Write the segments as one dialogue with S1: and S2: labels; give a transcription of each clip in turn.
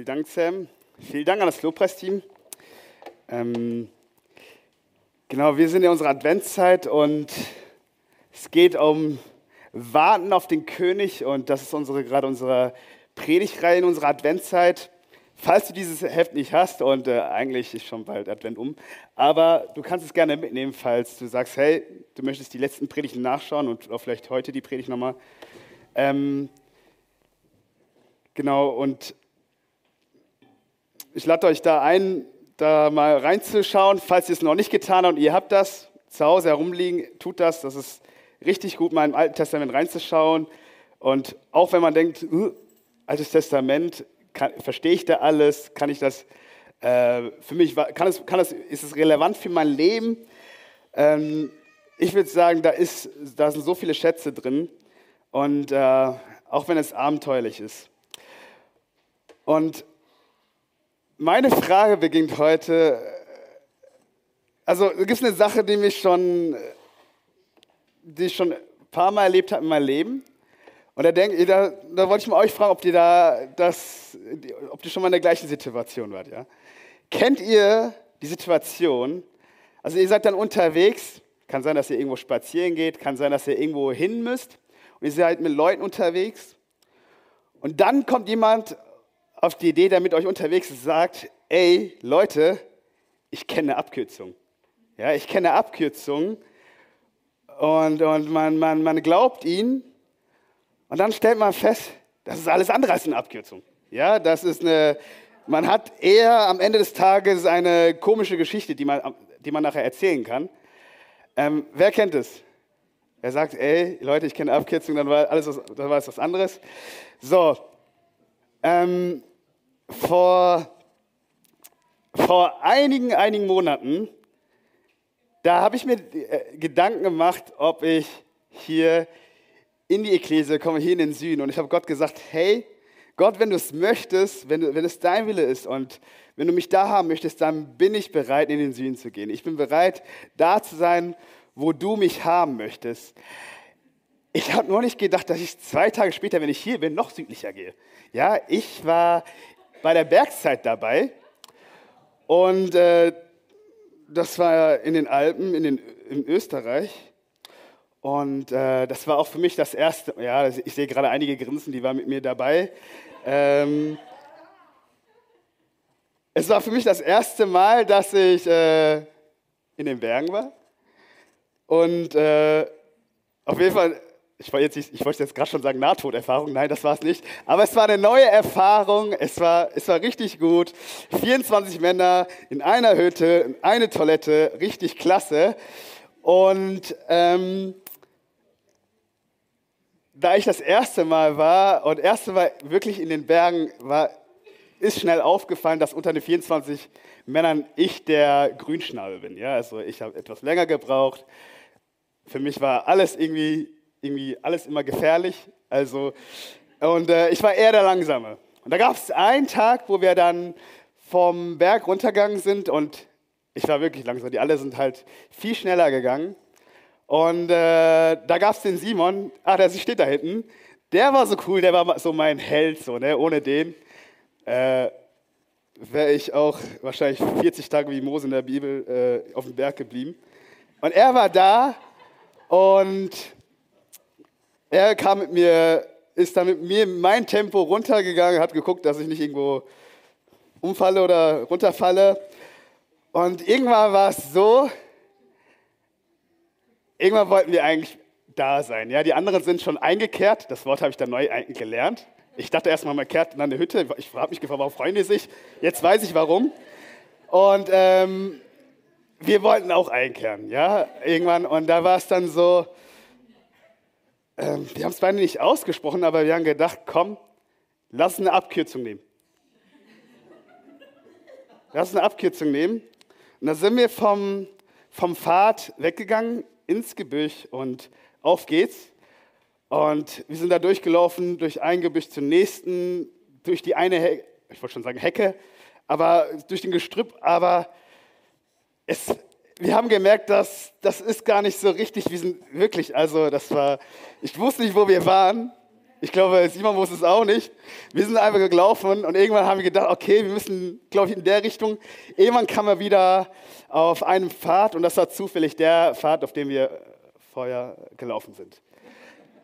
S1: Vielen Dank, Sam. Vielen Dank an das Lobpreisteam. Ähm, genau, wir sind in unserer Adventszeit und es geht um Warten auf den König und das ist unsere, gerade unsere Predigtreihe in unserer Adventszeit. Falls du dieses Heft nicht hast und äh, eigentlich ist schon bald Advent um, aber du kannst es gerne mitnehmen, falls du sagst, hey, du möchtest die letzten Predigten nachschauen und vielleicht heute die Predigt nochmal. Ähm, genau, und ich lade euch da ein, da mal reinzuschauen, falls ihr es noch nicht getan habt und ihr habt das zu Hause herumliegen, tut das. Das ist richtig gut, mal im Alten Testament reinzuschauen. Und auch wenn man denkt, uh, Altes Testament, kann, verstehe ich da alles? Kann ich das, äh, für mich, kann es, kann es, ist es relevant für mein Leben? Ähm, ich würde sagen, da, ist, da sind so viele Schätze drin. Und äh, auch wenn es abenteuerlich ist. Und meine Frage beginnt heute, also gibt es eine Sache, die mich schon, die ich schon ein paar Mal erlebt habe in meinem Leben. Und da, denk, da, da wollte ich mal euch fragen, ob ihr da das, ob ihr schon mal in der gleichen Situation wart. Ja? Kennt ihr die Situation? Also ihr seid dann unterwegs, kann sein, dass ihr irgendwo spazieren geht, kann sein, dass ihr irgendwo hin müsst und ihr seid mit Leuten unterwegs. Und dann kommt jemand auf die Idee, der mit euch unterwegs ist, sagt, ey Leute, ich kenne eine Abkürzung. Ja, ich kenne eine Abkürzung und, und man, man, man glaubt ihn und dann stellt man fest, das ist alles andere als eine Abkürzung. Ja, das ist eine, man hat eher am Ende des Tages eine komische Geschichte, die man, die man nachher erzählen kann. Ähm, wer kennt es? Er sagt, ey, Leute, ich kenne Abkürzung, dann war alles was, dann war es was anderes. So, ähm, vor, vor einigen, einigen Monaten, da habe ich mir äh, Gedanken gemacht, ob ich hier in die Ekklesie komme, hier in den Süden. Und ich habe Gott gesagt, hey, Gott, wenn du es möchtest, wenn, wenn es dein Wille ist und wenn du mich da haben möchtest, dann bin ich bereit, in den Süden zu gehen. Ich bin bereit, da zu sein, wo du mich haben möchtest. Ich habe nur nicht gedacht, dass ich zwei Tage später, wenn ich hier bin, noch südlicher gehe. Ja, ich war bei der Bergzeit dabei und äh, das war in den Alpen, in, den, in Österreich. Und äh, das war auch für mich das erste, ja, ich sehe gerade einige Grinsen, die waren mit mir dabei. Ähm, es war für mich das erste Mal, dass ich äh, in den Bergen war. Und äh, auf jeden Fall ich wollte jetzt, ich jetzt gerade schon sagen Nahtoderfahrung, nein, das war es nicht. Aber es war eine neue Erfahrung, es war, es war richtig gut. 24 Männer in einer Hütte, eine Toilette, richtig klasse. Und ähm, da ich das erste Mal war und erste Mal wirklich in den Bergen war, ist schnell aufgefallen, dass unter den 24 Männern ich der Grünschnabel bin. Ja, also ich habe etwas länger gebraucht. Für mich war alles irgendwie irgendwie alles immer gefährlich. Also, und äh, ich war eher der Langsame. Und da gab es einen Tag, wo wir dann vom Berg runtergegangen sind und ich war wirklich langsam. Die alle sind halt viel schneller gegangen. Und äh, da gab es den Simon, ah, der steht da hinten. Der war so cool, der war so mein Held, so, ne? ohne den äh, wäre ich auch wahrscheinlich 40 Tage wie Mose in der Bibel äh, auf dem Berg geblieben. Und er war da und er kam mit mir, ist dann mit mir mein Tempo runtergegangen, hat geguckt, dass ich nicht irgendwo umfalle oder runterfalle. Und irgendwann war es so, irgendwann wollten wir eigentlich da sein. Ja, die anderen sind schon eingekehrt. Das Wort habe ich dann neu gelernt. Ich dachte erstmal, man kehrt in eine Hütte. Ich habe mich gefragt, warum freuen die sich? Jetzt weiß ich warum. Und ähm, wir wollten auch einkehren, ja, irgendwann. Und da war es dann so, ähm, wir haben es beide nicht ausgesprochen, aber wir haben gedacht, komm, lass eine Abkürzung nehmen. Lass eine Abkürzung nehmen. Und da sind wir vom, vom Pfad weggegangen ins Gebüsch und auf geht's. Und wir sind da durchgelaufen, durch ein Gebüsch zum nächsten, durch die eine, Hecke, ich wollte schon sagen Hecke, aber durch den Gestrüpp, aber es, wir haben gemerkt, dass das ist gar nicht so richtig, wir sind wirklich, also das war, ich wusste nicht, wo wir waren Ich glaube, Simon wusste es auch nicht. Wir sind einfach gelaufen und irgendwann haben wir gedacht, okay, wir müssen, glaube ich, in der Richtung. Irgendwann kamen wir wieder auf einem Pfad und das war zufällig der Pfad, auf dem wir vorher gelaufen sind.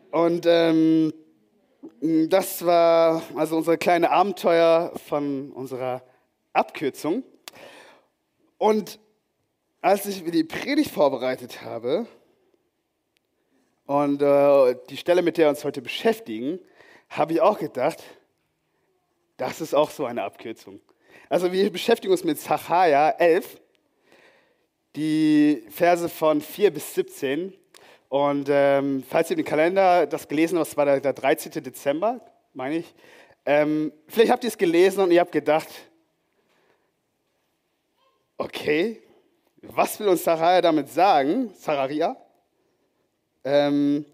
S1: Und ähm, das war also unser kleine Abenteuer von unserer Abkürzung. Und als ich die Predigt vorbereitet habe, und äh, die Stelle, mit der wir uns heute beschäftigen, habe ich auch gedacht, das ist auch so eine Abkürzung. Also wir beschäftigen uns mit Zachariah 11, die Verse von 4 bis 17. Und ähm, falls ihr den Kalender das gelesen habt, das war der, der 13. Dezember, meine ich. Ähm, vielleicht habt ihr es gelesen und ihr habt gedacht, okay, was will uns Zachariah damit sagen? Zachariah? Ähm,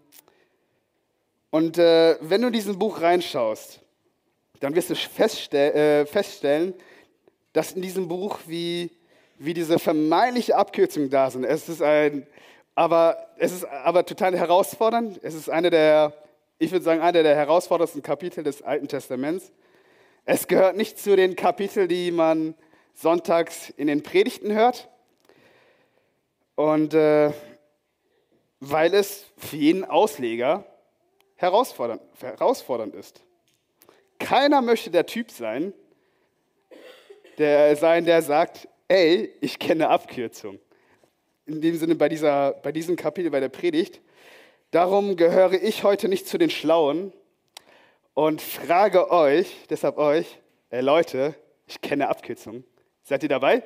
S1: und äh, wenn du in diesem Buch reinschaust, dann wirst du feststell, äh, feststellen, dass in diesem Buch wie, wie diese vermeintliche Abkürzung da sind. Es ist ein, aber es ist aber total herausfordernd. Es ist eine der, ich würde sagen, eine der herausforderndsten Kapitel des Alten Testaments. Es gehört nicht zu den Kapiteln, die man sonntags in den Predigten hört. Und äh, weil es für jeden Ausleger herausfordernd, herausfordernd ist. Keiner möchte der Typ sein, der sein, der sagt, ey, ich kenne Abkürzung. In dem Sinne bei, dieser, bei diesem Kapitel, bei der Predigt. Darum gehöre ich heute nicht zu den Schlauen und frage euch, deshalb euch, ey Leute, ich kenne Abkürzung. Seid ihr dabei?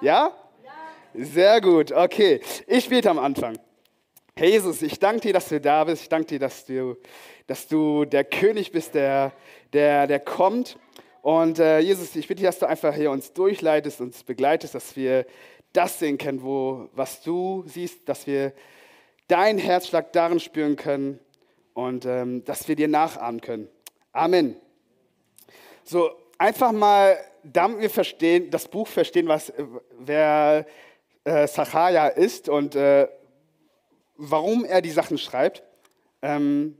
S1: Ja? ja? Sehr gut, okay. Ich bete am Anfang. Herr Jesus, ich danke dir, dass du da bist. Ich danke dir, dass du, dass du der König bist, der, der, der kommt. Und äh, Jesus, ich bitte dich, dass du einfach hier uns durchleitest, uns begleitest, dass wir das sehen können, wo, was du siehst, dass wir deinen Herzschlag darin spüren können und ähm, dass wir dir nachahmen können. Amen. So, einfach mal, damit wir verstehen, das Buch verstehen, was, wer äh, Sacharja ist und äh, warum er die Sachen schreibt. Ähm,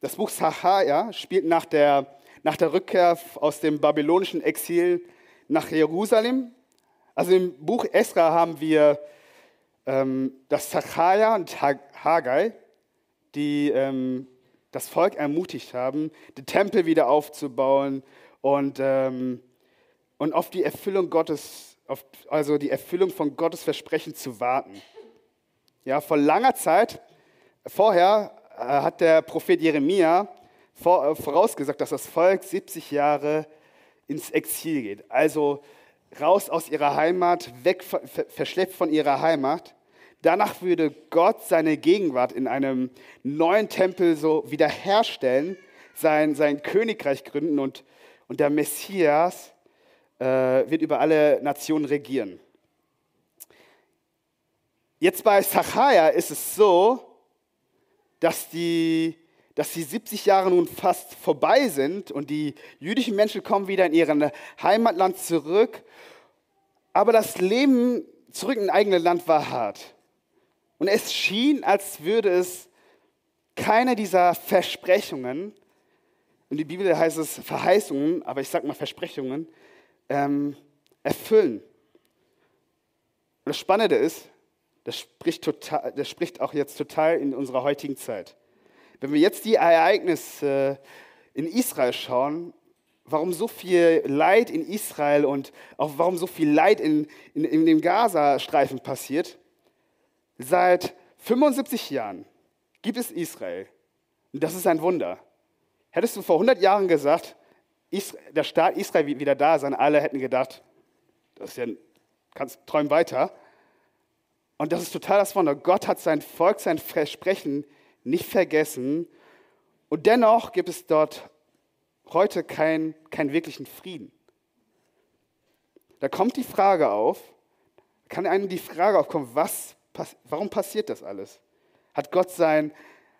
S1: das Buch Sacharja spielt nach der, nach der Rückkehr aus dem babylonischen Exil nach Jerusalem. Also im Buch Esra haben wir ähm, das Sacharja und Haggai, die ähm, das Volk ermutigt haben, den Tempel wieder aufzubauen und, ähm, und auf die Erfüllung Gottes auf, also die Erfüllung von Gottes Versprechen zu warten. Ja, vor langer Zeit, vorher äh, hat der Prophet Jeremia äh, vorausgesagt, dass das Volk 70 Jahre ins Exil geht. Also raus aus ihrer Heimat, weg, verschleppt von ihrer Heimat. Danach würde Gott seine Gegenwart in einem neuen Tempel so wiederherstellen, sein, sein Königreich gründen und, und der Messias wird über alle Nationen regieren. Jetzt bei Zachariah ist es so, dass die, dass die 70 Jahre nun fast vorbei sind und die jüdischen Menschen kommen wieder in ihren Heimatland zurück. Aber das Leben zurück in eigene Land war hart. Und es schien, als würde es keine dieser Versprechungen, in die Bibel heißt es Verheißungen, aber ich sage mal Versprechungen, ähm, erfüllen. Und das Spannende ist, das spricht, total, das spricht auch jetzt total in unserer heutigen Zeit. Wenn wir jetzt die Ereignisse in Israel schauen, warum so viel Leid in Israel und auch warum so viel Leid in, in, in dem Gazastreifen passiert, seit 75 Jahren gibt es Israel. Und das ist ein Wunder. Hättest du vor 100 Jahren gesagt, der Staat Israel wieder da sein, alle hätten gedacht, das ist ja, kannst träumen weiter. Und das ist total das Wunder. Gott hat sein Volk, sein Versprechen nicht vergessen. Und dennoch gibt es dort heute keinen kein wirklichen Frieden. Da kommt die Frage auf, kann einem die Frage aufkommen, was, warum passiert das alles? Hat Gott, sein,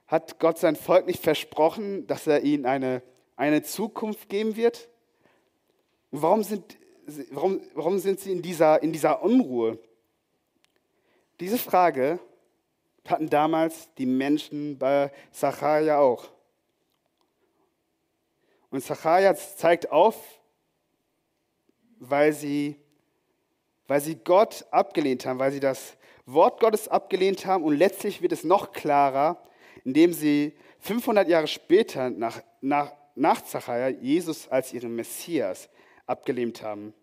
S1: hat Gott sein Volk nicht versprochen, dass er ihnen eine eine Zukunft geben wird? Warum sind, warum, warum sind sie in dieser, in dieser Unruhe? Diese Frage hatten damals die Menschen bei Sacharja auch. Und Zachariah zeigt auf, weil sie, weil sie Gott abgelehnt haben, weil sie das Wort Gottes abgelehnt haben. Und letztlich wird es noch klarer, indem sie 500 Jahre später nach, nach, nach Zachariah Jesus als ihren Messias abgelehnt haben.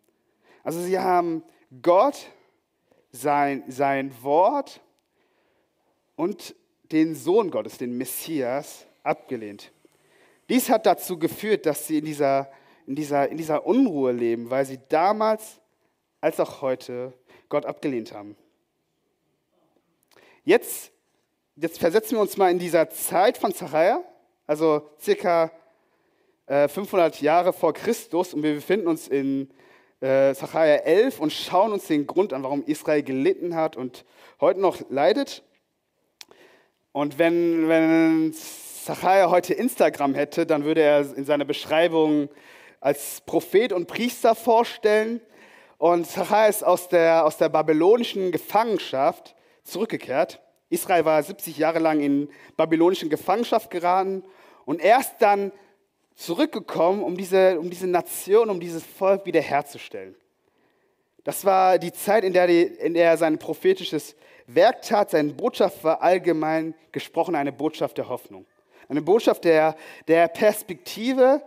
S1: Also sie haben Gott, sein, sein Wort und den Sohn Gottes, den Messias, abgelehnt. Dies hat dazu geführt, dass sie in dieser, in dieser, in dieser Unruhe leben, weil sie damals als auch heute Gott abgelehnt haben. Jetzt, jetzt versetzen wir uns mal in dieser Zeit von Zachariah, also circa 500 äh, Jahre vor Christus, und wir befinden uns in äh, Zachariah 11 und schauen uns den Grund an, warum Israel gelitten hat und heute noch leidet. Und wenn, wenn Zachariah heute Instagram hätte, dann würde er in seiner Beschreibung als Prophet und Priester vorstellen. Und Zachariah ist aus der, aus der babylonischen Gefangenschaft zurückgekehrt. Israel war 70 Jahre lang in babylonischen Gefangenschaft geraten und erst dann zurückgekommen, um diese, um diese Nation, um dieses Volk wiederherzustellen. Das war die Zeit, in der, die, in der er sein prophetisches Werk tat. Seine Botschaft war allgemein gesprochen eine Botschaft der Hoffnung. Eine Botschaft der, der Perspektive.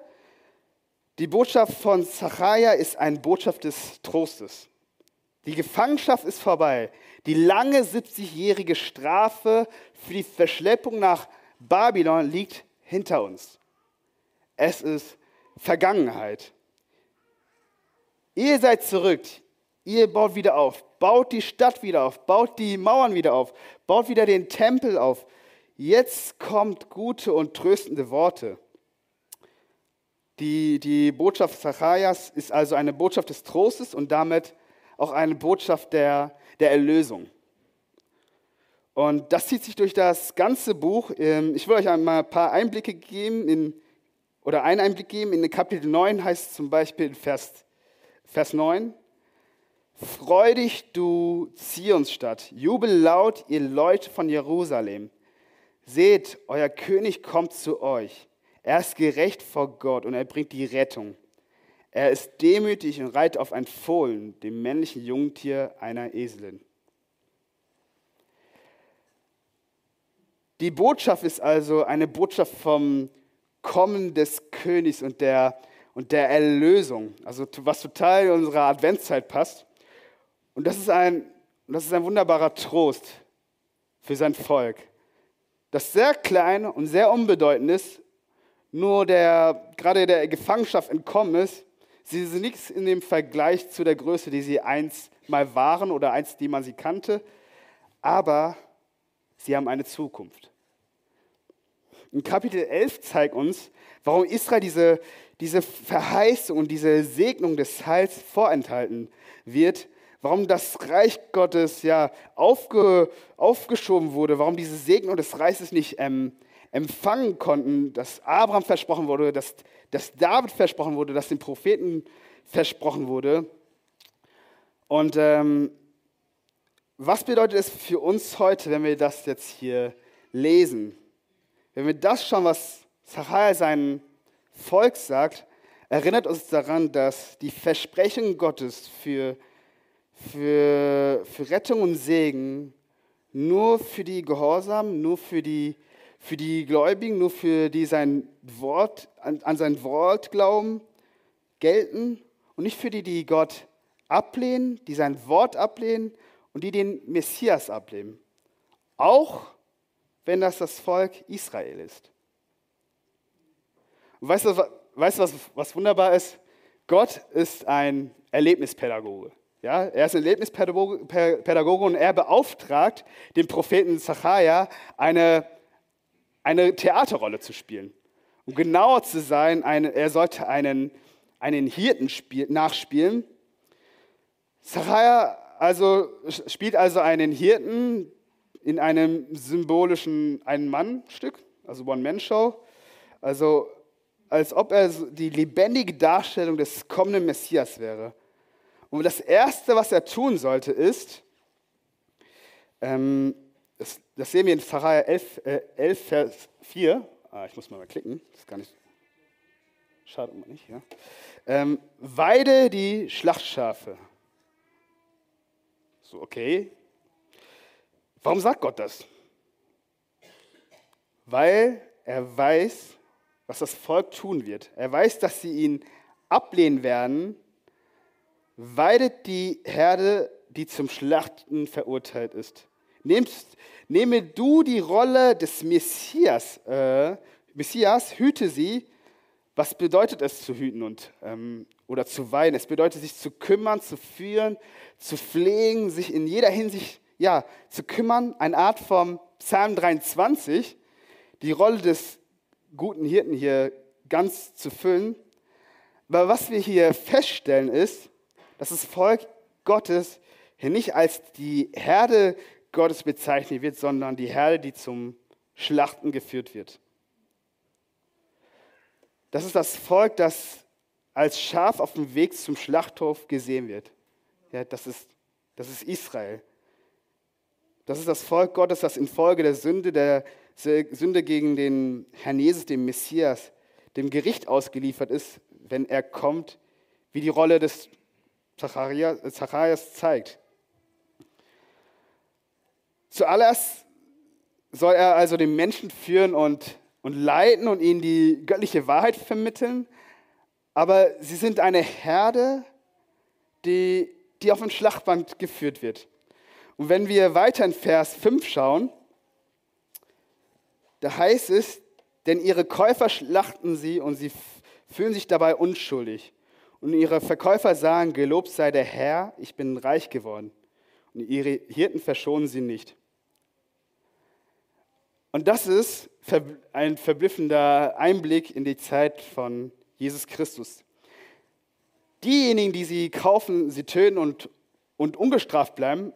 S1: Die Botschaft von Zachariah ist eine Botschaft des Trostes. Die Gefangenschaft ist vorbei. Die lange 70-jährige Strafe für die Verschleppung nach Babylon liegt hinter uns. Es ist Vergangenheit. Ihr seid zurück. Ihr baut wieder auf. Baut die Stadt wieder auf. Baut die Mauern wieder auf. Baut wieder den Tempel auf. Jetzt kommt gute und tröstende Worte. Die, die Botschaft Zacharias ist also eine Botschaft des Trostes und damit auch eine Botschaft der, der Erlösung. Und das zieht sich durch das ganze Buch. Ähm, ich will euch einmal ein paar Einblicke geben in oder einen Einblick geben. In Kapitel 9 heißt es zum Beispiel Vers, Vers 9, Freu dich, du Zionsstadt, jubel laut, ihr Leute von Jerusalem. Seht, euer König kommt zu euch. Er ist gerecht vor Gott und er bringt die Rettung. Er ist demütig und reitet auf ein Fohlen, dem männlichen Jungtier einer Eselin. Die Botschaft ist also eine Botschaft vom Kommen des Königs und der, und der Erlösung, also was total in unsere Adventszeit passt. Und das ist ein, das ist ein wunderbarer Trost für sein Volk, das sehr klein und sehr unbedeutend ist, nur der gerade der Gefangenschaft entkommen ist. Sie sind nichts in dem Vergleich zu der Größe, die sie einst mal waren oder einst, die man sie kannte, aber sie haben eine Zukunft. Und Kapitel 11 zeigt uns, warum Israel diese, diese Verheißung und diese Segnung des Heils vorenthalten wird, warum das Reich Gottes ja aufge, aufgeschoben wurde, warum diese Segnung des Reiches nicht ähm, empfangen konnten, dass Abraham versprochen wurde, dass, dass David versprochen wurde, dass den Propheten versprochen wurde. Und ähm, was bedeutet es für uns heute, wenn wir das jetzt hier lesen? Wenn wir das schauen, was Zachariah seinem Volk sagt, erinnert uns daran, dass die Versprechen Gottes für, für, für Rettung und Segen nur für die Gehorsamen, nur für die, für die Gläubigen, nur für die sein Wort, an, an sein Wort glauben, gelten und nicht für die, die Gott ablehnen, die sein Wort ablehnen und die den Messias ablehnen. Auch wenn das das Volk Israel ist. Und weißt du, weißt was, was wunderbar ist? Gott ist ein Erlebnispädagoge. Ja, er ist ein Erlebnispädagoge und er beauftragt den Propheten Zachariah, eine, eine Theaterrolle zu spielen. Um genauer zu sein, eine, er sollte einen, einen Hirten spiel, nachspielen. Zachariah also, spielt also einen Hirten, in einem symbolischen Ein-Mann-Stück, also One-Man-Show. Also als ob er die lebendige Darstellung des kommenden Messias wäre. Und das Erste, was er tun sollte, ist, ähm, das, das, sehen wir in Pharao 11, äh, 11, Vers 4. Ah, ich muss mal, klicken, das gar nicht Schade mal nicht, ja. Ähm, weide die Schlachtschafe. So, okay. Warum sagt Gott das? Weil er weiß, was das Volk tun wird. Er weiß, dass sie ihn ablehnen werden. Weidet die Herde, die zum Schlachten verurteilt ist. Nehmst, nehme du die Rolle des Messias, äh, Messias, hüte sie. Was bedeutet es zu hüten und, ähm, oder zu weinen? Es bedeutet sich zu kümmern, zu führen, zu pflegen, sich in jeder Hinsicht ja, zu kümmern. Eine Art vom Psalm 23, die Rolle des guten Hirten hier ganz zu füllen. Aber was wir hier feststellen ist, dass das Volk Gottes hier nicht als die Herde Gottes bezeichnet wird, sondern die Herde, die zum Schlachten geführt wird. Das ist das Volk, das als Schaf auf dem Weg zum Schlachthof gesehen wird. Ja, das, ist, das ist Israel. Das ist das Volk Gottes, das infolge der Sünde, der Sünde gegen den Herrn Jesus, dem Messias, dem Gericht ausgeliefert ist, wenn er kommt, wie die Rolle des Zacharias zeigt. Zuallerst soll er also den Menschen führen und, und leiten und ihnen die göttliche Wahrheit vermitteln. Aber sie sind eine Herde, die, die auf dem Schlachtband geführt wird. Und wenn wir weiter in Vers 5 schauen, da heißt es, denn ihre Käufer schlachten sie und sie fühlen sich dabei unschuldig. Und ihre Verkäufer sagen, gelobt sei der Herr, ich bin reich geworden. Und ihre Hirten verschonen sie nicht. Und das ist ein verblüffender Einblick in die Zeit von Jesus Christus. Diejenigen, die sie kaufen, sie töten und, und ungestraft bleiben,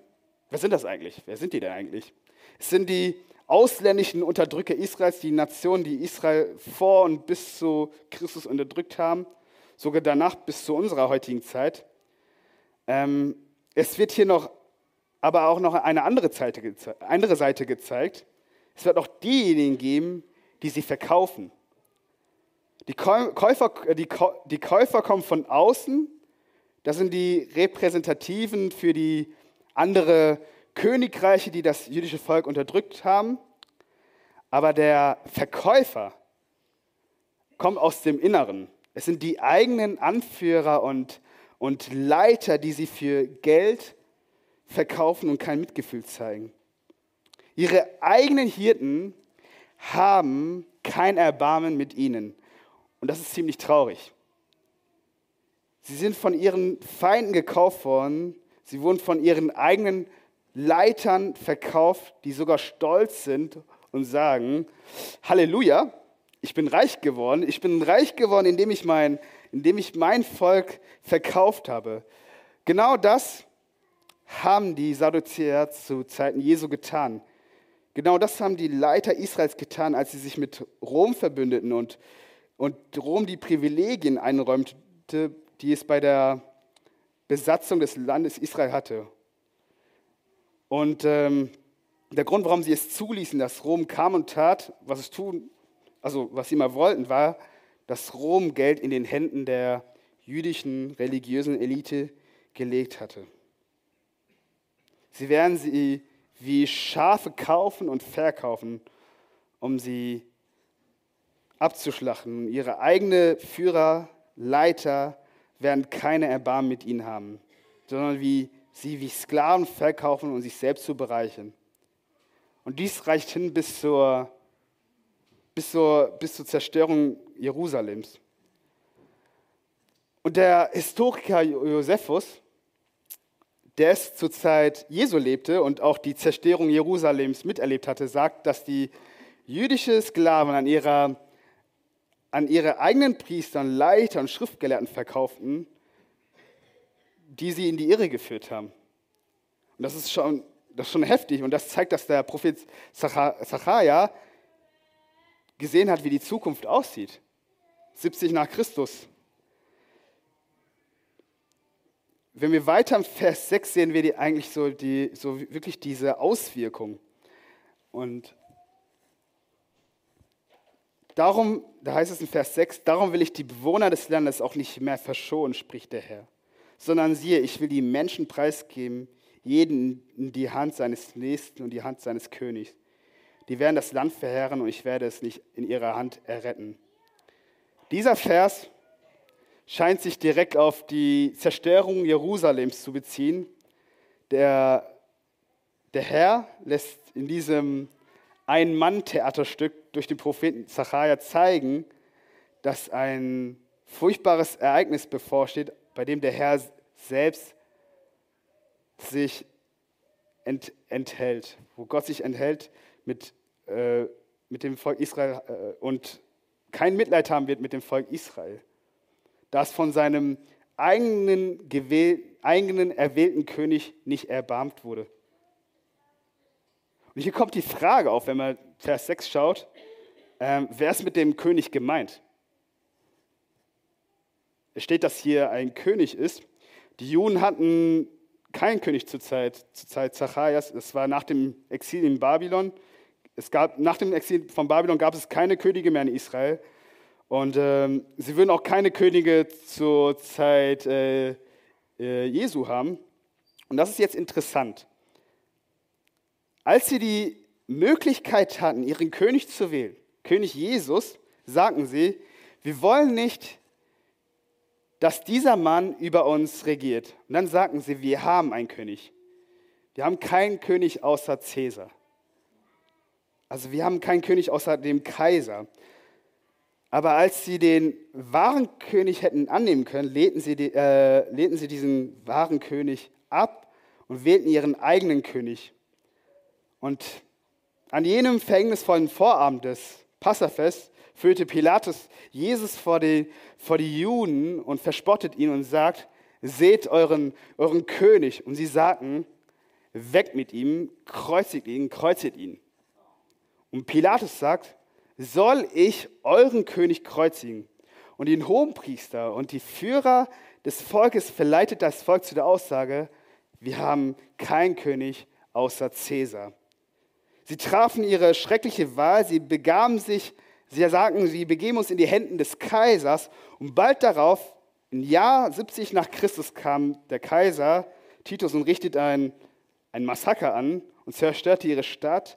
S1: wer sind das eigentlich? Wer sind die denn eigentlich? Es sind die ausländischen Unterdrücker Israels, die Nationen, die Israel vor und bis zu Christus unterdrückt haben, sogar danach bis zu unserer heutigen Zeit. Ähm, es wird hier noch, aber auch noch eine andere Seite, andere Seite gezeigt. Es wird auch diejenigen geben, die sie verkaufen. Die Käufer, die, die Käufer kommen von außen. Das sind die Repräsentativen für die andere Königreiche, die das jüdische Volk unterdrückt haben. Aber der Verkäufer kommt aus dem Inneren. Es sind die eigenen Anführer und, und Leiter, die sie für Geld verkaufen und kein Mitgefühl zeigen. Ihre eigenen Hirten haben kein Erbarmen mit ihnen. Und das ist ziemlich traurig. Sie sind von ihren Feinden gekauft worden. Sie wurden von ihren eigenen Leitern verkauft, die sogar stolz sind und sagen, Halleluja, ich bin reich geworden. Ich bin reich geworden, indem ich mein, indem ich mein Volk verkauft habe. Genau das haben die Sadduzäer zu Zeiten Jesu getan. Genau das haben die Leiter Israels getan, als sie sich mit Rom verbündeten und, und Rom die Privilegien einräumte, die es bei der Besatzung des Landes Israel hatte. Und ähm, der Grund, warum sie es zuließen, dass Rom kam und tat, was es tun, also was sie mal wollten, war, dass Rom Geld in den Händen der jüdischen religiösen Elite gelegt hatte. Sie werden sie wie Schafe kaufen und verkaufen, um sie abzuschlachten. Ihre eigenen Führer, Leiter werden keine Erbarmen mit ihnen haben, sondern wie sie wie Sklaven verkaufen und sich selbst zu bereichern. Und dies reicht hin bis zur, bis zur, bis zur Zerstörung Jerusalems. Und der Historiker Josephus der es zur Zeit Jesu lebte und auch die Zerstörung Jerusalems miterlebt hatte, sagt, dass die jüdische Sklaven an, ihrer, an ihre eigenen Priester, Leiter und Schriftgelehrten verkauften, die sie in die Irre geführt haben. Und das ist schon, das ist schon heftig und das zeigt, dass der Prophet Zachariah gesehen hat, wie die Zukunft aussieht. 70 nach Christus. wenn wir weiter im Vers 6 sehen wir die eigentlich so, die, so wirklich diese Auswirkung. Und Darum, da heißt es in Vers 6, darum will ich die Bewohner des Landes auch nicht mehr verschonen, spricht der Herr. Sondern siehe, ich will die Menschen preisgeben, jeden in die Hand seines Nächsten und die Hand seines Königs. Die werden das Land verheeren und ich werde es nicht in ihrer Hand erretten. Dieser Vers scheint sich direkt auf die Zerstörung Jerusalems zu beziehen. Der, der Herr lässt in diesem Ein-Mann-Theaterstück durch den Propheten Zachariah zeigen, dass ein furchtbares Ereignis bevorsteht, bei dem der Herr selbst sich ent, enthält, wo Gott sich enthält mit, äh, mit dem Volk Israel äh, und kein Mitleid haben wird mit dem Volk Israel, das von seinem eigenen, eigenen erwählten König nicht erbarmt wurde. Und hier kommt die Frage auf, wenn man Vers 6 schaut, ähm, wer ist mit dem König gemeint? Es steht, dass hier ein König ist. Die Juden hatten keinen König zur Zeit, zur Zeit Zacharias. Es war nach dem Exil in Babylon. Es gab, nach dem Exil von Babylon gab es keine Könige mehr in Israel. Und ähm, sie würden auch keine Könige zur Zeit äh, äh, Jesu haben. Und das ist jetzt interessant. Als sie die Möglichkeit hatten, ihren König zu wählen, König Jesus, sagten sie, wir wollen nicht, dass dieser Mann über uns regiert. Und dann sagten sie, wir haben einen König. Wir haben keinen König außer Cäsar. Also wir haben keinen König außer dem Kaiser. Aber als sie den wahren König hätten annehmen können, lehnten sie, äh, lehnten sie diesen wahren König ab und wählten ihren eigenen König. Und an jenem verhängnisvollen Vorabend des Passafest führte Pilatus Jesus vor die, vor die Juden und verspottet ihn und sagt, seht euren, euren König. Und sie sagten, weg mit ihm, kreuzigt ihn, kreuzigt ihn. Und Pilatus sagt, soll ich euren König kreuzigen? Und den Hohenpriester und die Führer des Volkes verleitet das Volk zu der Aussage, wir haben keinen König außer Cäsar. Sie trafen ihre schreckliche Wahl, sie begaben sich, sie sagten, sie begeben uns in die Händen des Kaisers und bald darauf, im Jahr 70 nach Christus, kam der Kaiser Titus und richtet ein, ein Massaker an und zerstörte ihre Stadt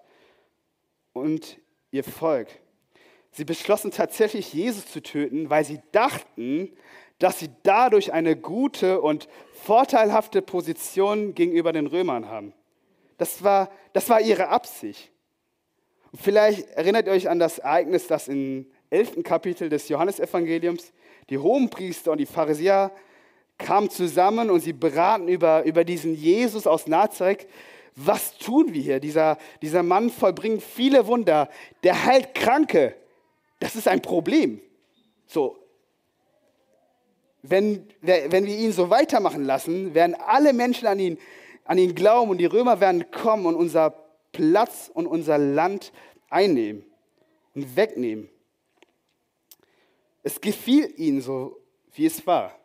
S1: und ihr Volk. Sie beschlossen tatsächlich, Jesus zu töten, weil sie dachten, dass sie dadurch eine gute und vorteilhafte Position gegenüber den Römern haben. Das war, das war ihre Absicht. Und vielleicht erinnert ihr euch an das Ereignis, das im 11. Kapitel des Johannesevangeliums die Hohenpriester und die Pharisäer kamen zusammen und sie beraten über, über diesen Jesus aus Nazareth. Was tun wir hier? Dieser, dieser Mann vollbringt viele Wunder. Der heilt Kranke. Das ist ein Problem. So, wenn, wenn wir ihn so weitermachen lassen, werden alle Menschen an ihn an ihn glauben und die Römer werden kommen und unser Platz und unser Land einnehmen und wegnehmen. Es gefiel ihnen so, wie es war.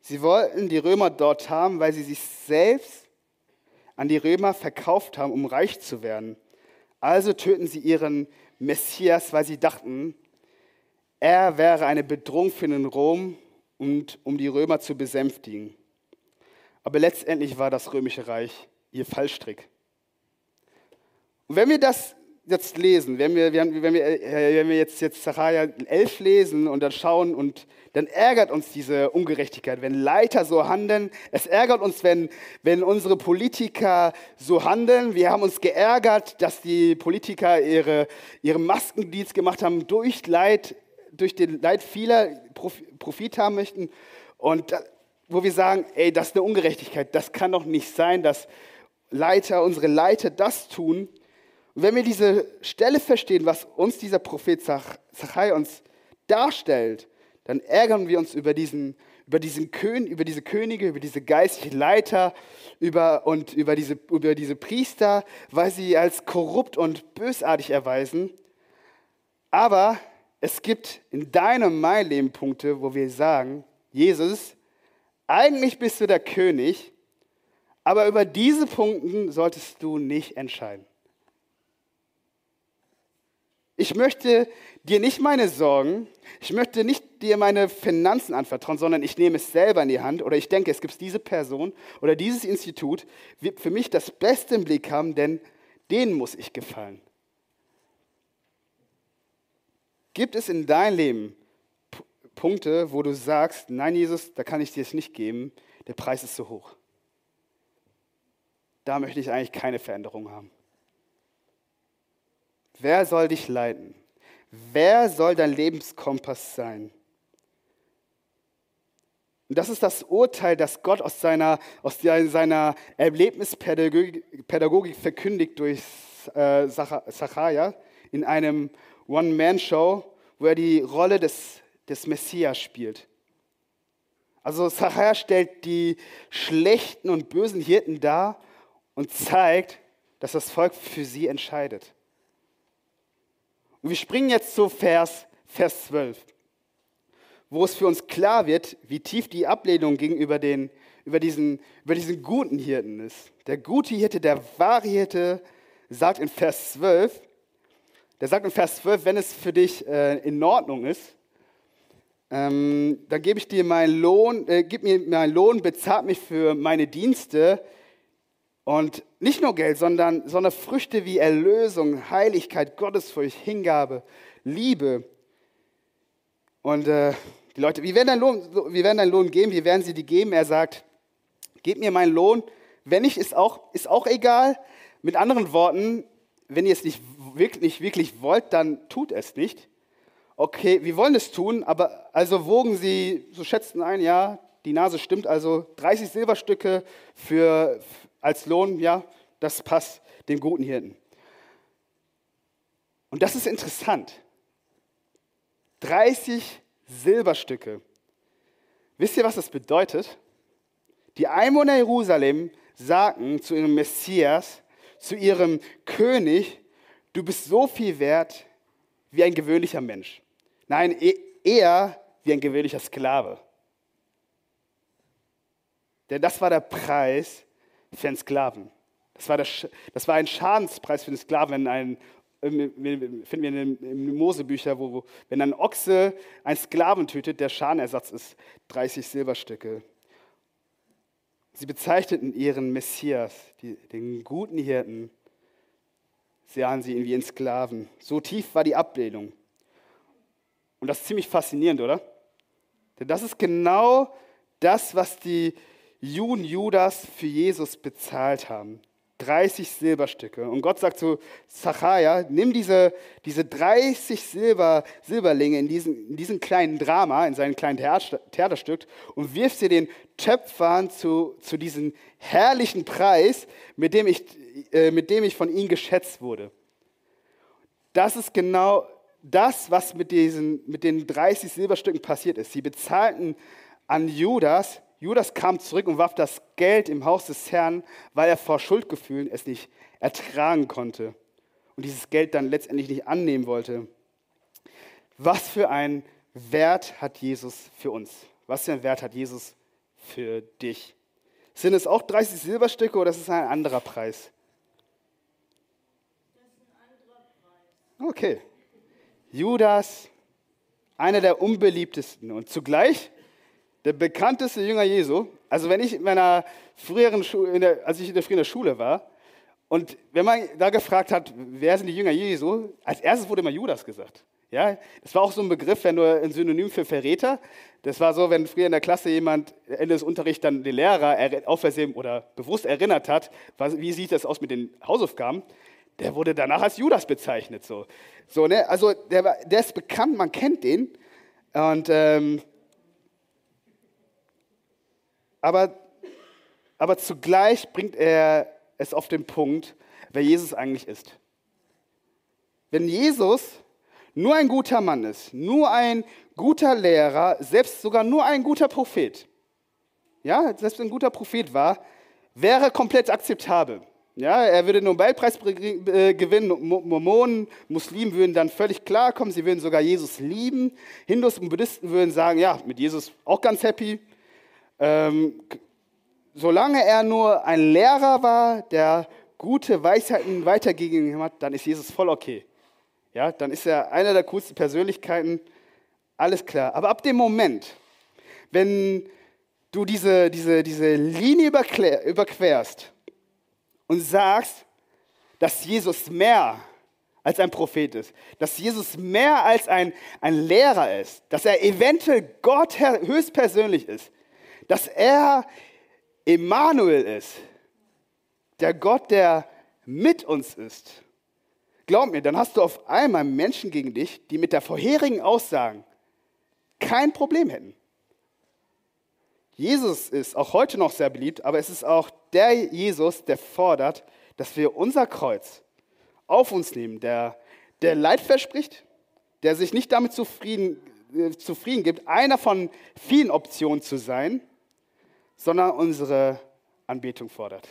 S1: Sie wollten die Römer dort haben, weil sie sich selbst an die Römer verkauft haben, um reich zu werden. Also töten sie ihren Messias, weil sie dachten, er wäre eine Bedrohung für den Rom und um die Römer zu besänftigen. Aber letztendlich war das römische Reich ihr Fallstrick. Und wenn wir das jetzt lesen, wenn wir, wenn wir, äh, wenn wir jetzt, jetzt Zachariah 11 lesen und dann schauen und dann ärgert uns diese Ungerechtigkeit, wenn Leiter so handeln. Es ärgert uns, wenn, wenn unsere Politiker so handeln. Wir haben uns geärgert, dass die Politiker ihre, ihre Maskendienst gemacht haben, durch Leid, durch den Leid vieler Profit haben möchten. Und wo wir sagen, ey, das ist eine Ungerechtigkeit, das kann doch nicht sein, dass Leiter, unsere Leiter das tun. Und wenn wir diese Stelle verstehen, was uns dieser Prophet Zachai uns darstellt, dann ärgern wir uns über diesen, über diesen König, über diese Könige, über diese geistlichen Leiter über, und über diese, über diese Priester, weil sie als korrupt und bösartig erweisen. Aber es gibt in deinem mein Leben Punkte, wo wir sagen, Jesus, eigentlich bist du der König, aber über diese Punkte solltest du nicht entscheiden. Ich möchte dir nicht meine Sorgen, ich möchte nicht dir meine Finanzen anvertrauen, sondern ich nehme es selber in die Hand oder ich denke, es gibt diese Person oder dieses Institut, wird für mich das Beste im Blick haben, denn denen muss ich gefallen. Gibt es in deinem Leben Punkte, wo du sagst, nein Jesus, da kann ich dir es nicht geben, der Preis ist zu hoch. Da möchte ich eigentlich keine Veränderung haben. Wer soll dich leiten? Wer soll dein Lebenskompass sein? Und das ist das Urteil, das Gott aus seiner, aus seiner Erlebnispädagogik verkündigt durch äh, Zachariah in einem One-Man-Show, wo er die Rolle des, des Messias spielt. Also Zachariah stellt die schlechten und bösen Hirten dar und zeigt, dass das Volk für sie entscheidet. Und wir springen jetzt zu Vers, Vers 12, wo es für uns klar wird, wie tief die Ablehnung gegenüber den, über, diesen, über diesen guten Hirten ist. Der gute Hirte, der wahre Hirte, sagt in Vers 12, der sagt in Vers 12, wenn es für dich äh, in Ordnung ist, ähm, dann gebe ich dir meinen Lohn, äh, gib mir meinen Lohn, bezahlt mich für meine Dienste, und nicht nur Geld, sondern, sondern Früchte wie Erlösung, Heiligkeit, Gottesfurcht, Hingabe, Liebe. Und äh, die Leute, wie werden, dein Lohn, wie werden deinen Lohn geben? Wie werden sie die geben? Er sagt, gebt mir meinen Lohn. Wenn nicht, ist auch, ist auch egal. Mit anderen Worten, wenn ihr es nicht wirklich, nicht wirklich wollt, dann tut es nicht. Okay, wir wollen es tun, aber also wogen sie, so schätzten ein, ja, die Nase stimmt, also 30 Silberstücke für, als Lohn, ja, das passt dem guten Hirten. Und das ist interessant. 30 Silberstücke. Wisst ihr, was das bedeutet? Die Einwohner Jerusalem sagten zu ihrem Messias, zu ihrem König, du bist so viel wert wie ein gewöhnlicher Mensch. Nein, e-, eher wie ein gewöhnlicher Sklave. Denn das war der Preis, für einen Sklaven. Das war, das, das war ein Schadenspreis für den Sklaven, ein, finden wir in den Mosebücher, wo, wenn ein Ochse einen Sklaven tötet, der Schadenersatz ist 30 Silberstücke. Sie bezeichneten ihren Messias, die, den guten Hirten, sahen sie ihn wie einen Sklaven. So tief war die Ablehnung. Und das ist ziemlich faszinierend, oder? Denn das ist genau das, was die Juden Judas für Jesus bezahlt haben. 30 Silberstücke. Und Gott sagt zu Zachariah, nimm diese, diese 30 Silber, Silberlinge in diesen, in diesen kleinen Drama, in seinem kleinen Theaterstück und wirf sie den Töpfern zu, zu diesem herrlichen Preis, mit dem, ich, äh, mit dem ich von ihnen geschätzt wurde. Das ist genau das, was mit, diesen, mit den 30 Silberstücken passiert ist. Sie bezahlten an Judas Judas kam zurück und warf das Geld im Haus des Herrn, weil er vor Schuldgefühlen es nicht ertragen konnte und dieses Geld dann letztendlich nicht annehmen wollte. Was für einen Wert hat Jesus für uns? Was für einen Wert hat Jesus für dich? Sind es auch 30 Silberstücke oder ist es ein anderer Preis? Das ist ein anderer Preis. Okay. Judas, einer der unbeliebtesten und zugleich der bekannteste Jünger Jesu. Also wenn ich in meiner früheren Schule, der, als ich in der früheren Schule war, und wenn man da gefragt hat, wer sind die Jünger Jesu, als erstes wurde immer Judas gesagt. Ja, das war auch so ein Begriff, wenn nur ein Synonym für Verräter. Das war so, wenn früher in der Klasse jemand Ende des Unterrichts dann den Lehrer auf oder bewusst erinnert hat, wie sieht das aus mit den Hausaufgaben, der wurde danach als Judas bezeichnet. So, so ne? Also der, der ist bekannt, man kennt den. Und ähm, aber, aber zugleich bringt er es auf den Punkt, wer Jesus eigentlich ist. Wenn Jesus nur ein guter Mann ist, nur ein guter Lehrer, selbst sogar nur ein guter Prophet, ja, selbst ein guter Prophet war, wäre komplett akzeptabel. Ja, er würde den Nobelpreis äh, gewinnen, Mormonen, Muslimen würden dann völlig klarkommen, sie würden sogar Jesus lieben. Hindus und Buddhisten würden sagen, ja, mit Jesus auch ganz happy. Ähm, solange er nur ein Lehrer war, der gute Weisheiten weitergegeben hat, dann ist Jesus voll okay. ja, dann ist er einer der coolsten Persönlichkeiten, alles klar. Aber ab dem Moment, wenn du diese, diese, diese Linie überquerst und sagst, dass Jesus mehr als ein Prophet ist, dass Jesus mehr als ein, ein Lehrer ist, dass er eventuell Gott höchstpersönlich ist, dass er Emmanuel ist, der Gott, der mit uns ist. Glaub mir, dann hast du auf einmal Menschen gegen dich, die mit der vorherigen Aussagen kein Problem hätten. Jesus ist auch heute noch sehr beliebt, aber es ist auch der Jesus, der fordert, dass wir unser Kreuz auf uns nehmen, der, der Leid verspricht, der sich nicht damit zufrieden, äh, zufrieden gibt, einer von vielen Optionen zu sein, sondern unsere Anbetung fordert.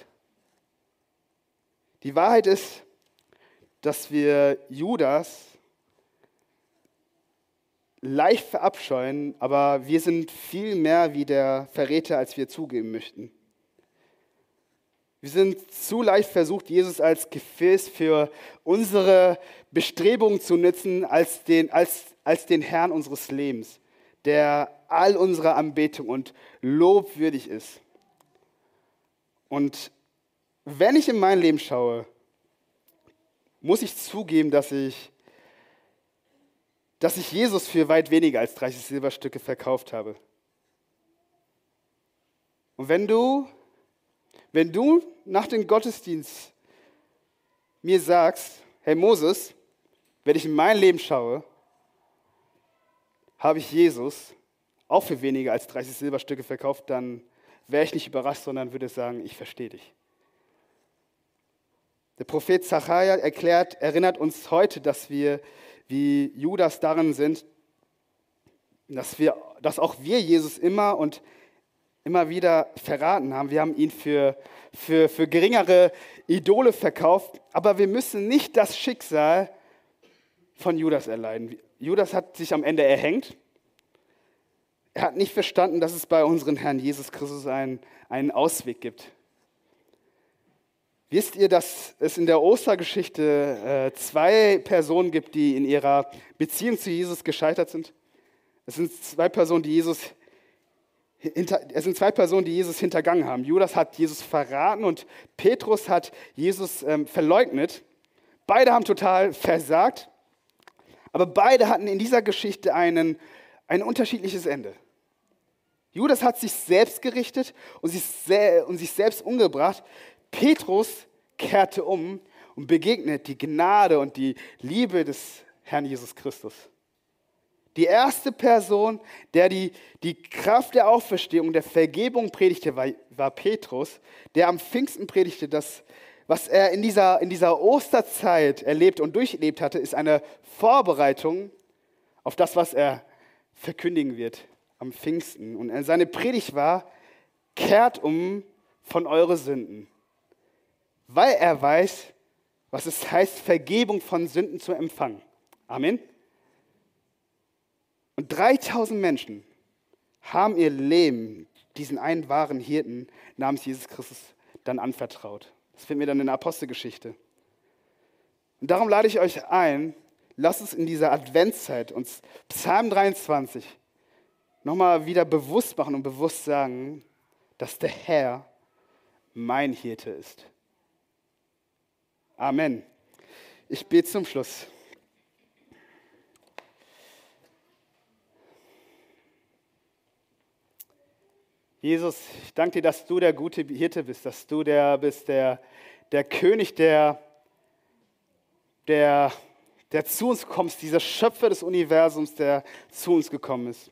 S1: Die Wahrheit ist, dass wir Judas leicht verabscheuen, aber wir sind viel mehr wie der Verräter, als wir zugeben möchten. Wir sind zu leicht versucht, Jesus als Gefäß für unsere Bestrebungen zu nutzen, als den, als, als den Herrn unseres Lebens, der all unserer Anbetung und Lob würdig ist. Und wenn ich in mein Leben schaue, muss ich zugeben, dass ich dass ich Jesus für weit weniger als 30 Silberstücke verkauft habe. Und wenn du, wenn du nach dem Gottesdienst mir sagst, hey Moses, wenn ich in mein Leben schaue, habe ich Jesus auch für weniger als 30 Silberstücke verkauft, dann wäre ich nicht überrascht, sondern würde sagen, ich verstehe dich. Der Prophet Zachariah erklärt, erinnert uns heute, dass wir wie Judas darin sind, dass, wir, dass auch wir Jesus immer und immer wieder verraten haben. Wir haben ihn für, für, für geringere Idole verkauft, aber wir müssen nicht das Schicksal von Judas erleiden. Judas hat sich am Ende erhängt. Er hat nicht verstanden, dass es bei unserem Herrn Jesus Christus einen, einen Ausweg gibt. Wisst ihr, dass es in der Ostergeschichte äh, zwei Personen gibt, die in ihrer Beziehung zu Jesus gescheitert sind? Es sind zwei Personen, die Jesus hinter, es sind zwei Personen, die Jesus hintergangen haben. Judas hat Jesus verraten und Petrus hat Jesus ähm, verleugnet. Beide haben total versagt, aber beide hatten in dieser Geschichte einen, ein unterschiedliches Ende. Judas hat sich selbst gerichtet und sich, und sich selbst umgebracht. Petrus kehrte um und begegnet die Gnade und die Liebe des Herrn Jesus Christus. Die erste Person, der die, die Kraft der Auferstehung, der Vergebung predigte, war, war Petrus, der am Pfingsten predigte, dass was er in dieser, in dieser Osterzeit erlebt und durchlebt hatte, ist eine Vorbereitung auf das, was er verkündigen wird am Pfingsten. Und seine Predigt war, kehrt um von euren Sünden weil er weiß, was es heißt, Vergebung von Sünden zu empfangen. Amen. Und 3000 Menschen haben ihr Leben diesen einen wahren Hirten namens Jesus Christus dann anvertraut. Das finden wir dann in der Apostelgeschichte. Und darum lade ich euch ein, lasst uns in dieser Adventszeit uns Psalm 23 nochmal wieder bewusst machen und bewusst sagen, dass der Herr mein Hirte ist. Amen. Ich bete zum Schluss. Jesus, ich danke dir, dass du der gute Hirte bist, dass du der bist, der, der König, der, der, der zu uns kommst, dieser Schöpfer des Universums, der zu uns gekommen ist.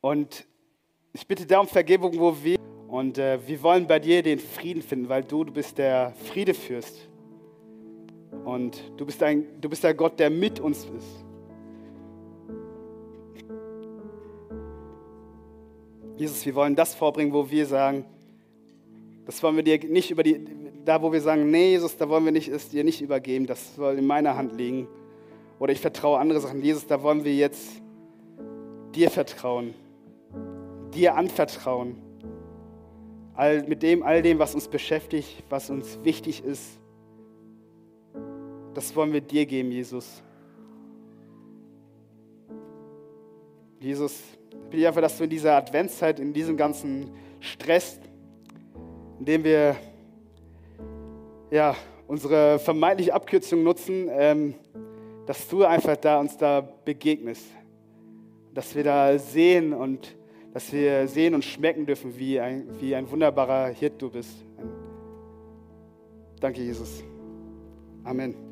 S1: Und ich bitte darum Vergebung, wo wir und äh, wir wollen bei dir den Frieden finden, weil du, du bist der Friedefürst. Und du bist, ein, du bist der Gott, der mit uns ist. Jesus, wir wollen das vorbringen, wo wir sagen, das wollen wir dir nicht über die, da wo wir sagen, nee, Jesus, da wollen wir nicht, es dir nicht übergeben, das soll in meiner Hand liegen. Oder ich vertraue andere Sachen. Jesus, da wollen wir jetzt dir vertrauen, dir anvertrauen all, mit dem, all dem, was uns beschäftigt, was uns wichtig ist. das wollen wir dir geben, Jesus. Jesus, ich bitte einfach, dass du in dieser Adventszeit, in diesem ganzen Stress, in dem wir ja, unsere vermeintliche Abkürzung nutzen, ähm, dass du einfach da uns da begegnest. Dass wir da sehen und dass wir sehen und schmecken dürfen, wie ein, wie ein wunderbarer Hirt du bist. Danke, Jesus. Amen.